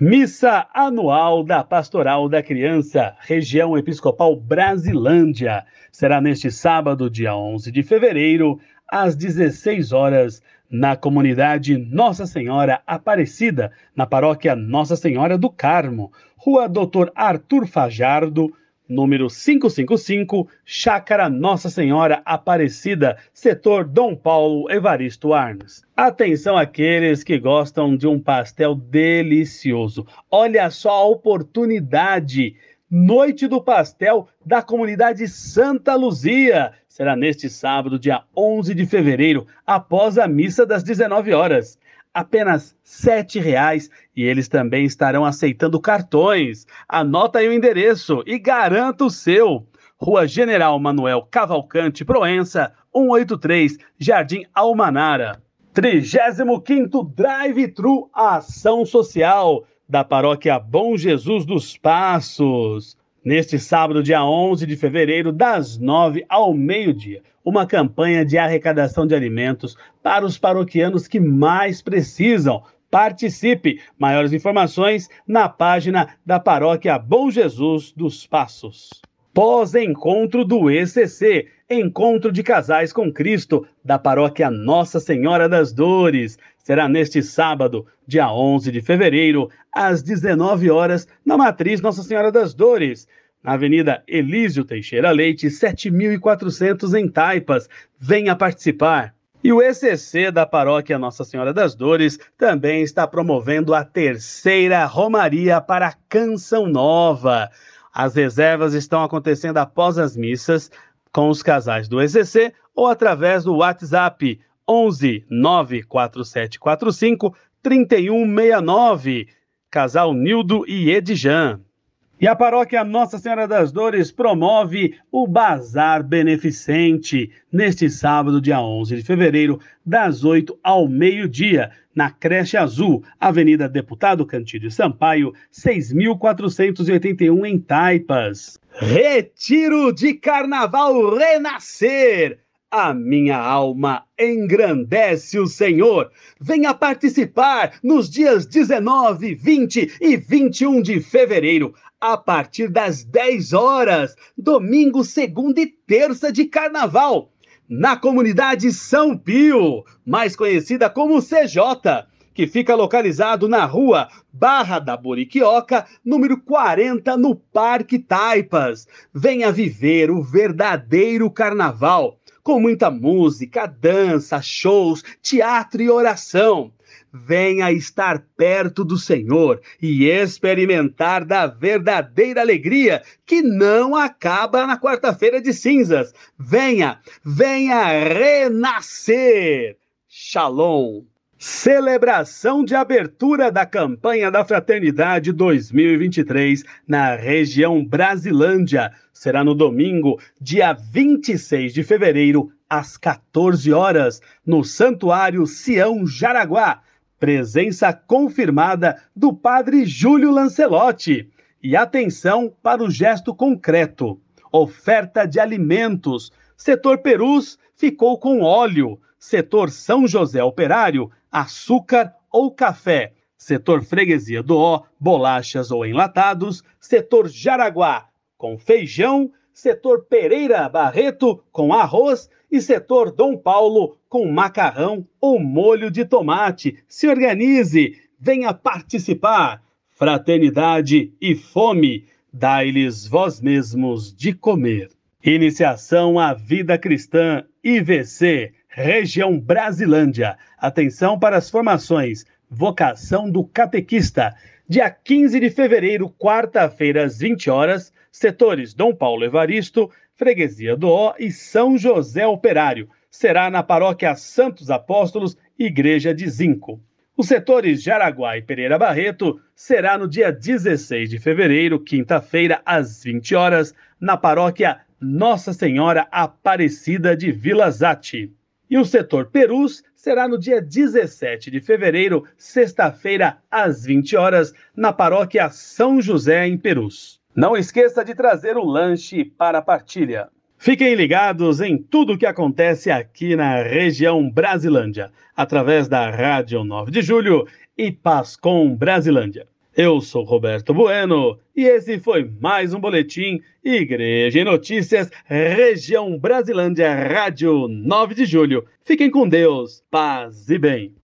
Missa anual da Pastoral da Criança, região episcopal Brasilândia. Será neste sábado, dia 11 de fevereiro, às 16 horas, na comunidade Nossa Senhora Aparecida, na paróquia Nossa Senhora do Carmo, Rua Doutor Arthur Fajardo, número 555, Chácara Nossa Senhora Aparecida, setor Dom Paulo Evaristo Arnes. Atenção aqueles que gostam de um pastel delicioso. Olha só a oportunidade. Noite do Pastel da comunidade Santa Luzia. Será neste sábado, dia 11 de fevereiro, após a missa das 19 horas apenas R$ reais e eles também estarão aceitando cartões. Anota aí o endereço e garanta o seu. Rua General Manuel Cavalcante Proença, 183, Jardim Almanara. 35º Drive-Thru Ação Social da Paróquia Bom Jesus dos Passos. Neste sábado, dia 11 de fevereiro, das 9 ao meio-dia, uma campanha de arrecadação de alimentos para os paroquianos que mais precisam. Participe! Maiores informações na página da Paróquia Bom Jesus dos Passos. Pós-encontro do ECC, Encontro de Casais com Cristo, da Paróquia Nossa Senhora das Dores. Será neste sábado, dia 11 de fevereiro, às 19 horas, na Matriz Nossa Senhora das Dores, na Avenida Elísio Teixeira Leite, 7400 em Taipas. Venha participar! E o ECC da Paróquia Nossa Senhora das Dores também está promovendo a terceira Romaria para Canção Nova. As reservas estão acontecendo após as missas com os casais do ECC ou através do WhatsApp 11 94745 3169. Casal Nildo e Edjan. E a paróquia Nossa Senhora das Dores promove o Bazar Beneficente neste sábado, dia 11 de fevereiro, das 8 ao meio-dia, na Creche Azul, Avenida Deputado Cantídio Sampaio, 6.481 em Taipas. Retiro de Carnaval Renascer! A minha alma engrandece o Senhor. Venha participar nos dias 19, 20 e 21 de fevereiro a partir das 10 horas, domingo, segunda e terça de carnaval, na comunidade São Pio, mais conhecida como CJ, que fica localizado na rua Barra da Boriquioca, número 40, no Parque Taipas. Venha viver o verdadeiro carnaval, com muita música, dança, shows, teatro e oração venha estar perto do Senhor e experimentar da verdadeira alegria que não acaba na quarta-feira de cinzas. Venha, venha renascer. Shalom. Celebração de abertura da campanha da Fraternidade 2023 na região Brasilândia. Será no domingo, dia 26 de fevereiro, às 14 horas, no Santuário Sião Jaraguá Presença confirmada do padre Júlio Lancelotti. E atenção para o gesto concreto: oferta de alimentos. Setor Perus ficou com óleo. Setor São José Operário, açúcar ou café. Setor Freguesia do Ó, bolachas ou enlatados. Setor Jaraguá, com feijão. Setor Pereira Barreto, com arroz e setor Dom Paulo com macarrão ou molho de tomate. Se organize, venha participar. Fraternidade e fome, dai-lhes vós mesmos de comer. Iniciação à vida cristã IVC, região Brasilândia. Atenção para as formações. Vocação do catequista. Dia 15 de fevereiro, quarta-feira, às 20 horas, setores Dom Paulo Evaristo, Freguesia do Ó e São José Operário. Será na paróquia Santos Apóstolos, Igreja de Zinco. Os setores Jaraguá e Pereira Barreto será no dia 16 de fevereiro, quinta-feira, às 20 horas, na paróquia Nossa Senhora Aparecida de Vila Zate. E o setor Perus será no dia 17 de fevereiro, sexta-feira, às 20 horas, na paróquia São José, em Perus. Não esqueça de trazer o lanche para a partilha. Fiquem ligados em tudo o que acontece aqui na região Brasilândia, através da Rádio 9 de Julho e Pascom Brasilândia. Eu sou Roberto Bueno e esse foi mais um boletim Igreja em Notícias, Região Brasilândia, Rádio 9 de Julho. Fiquem com Deus, paz e bem.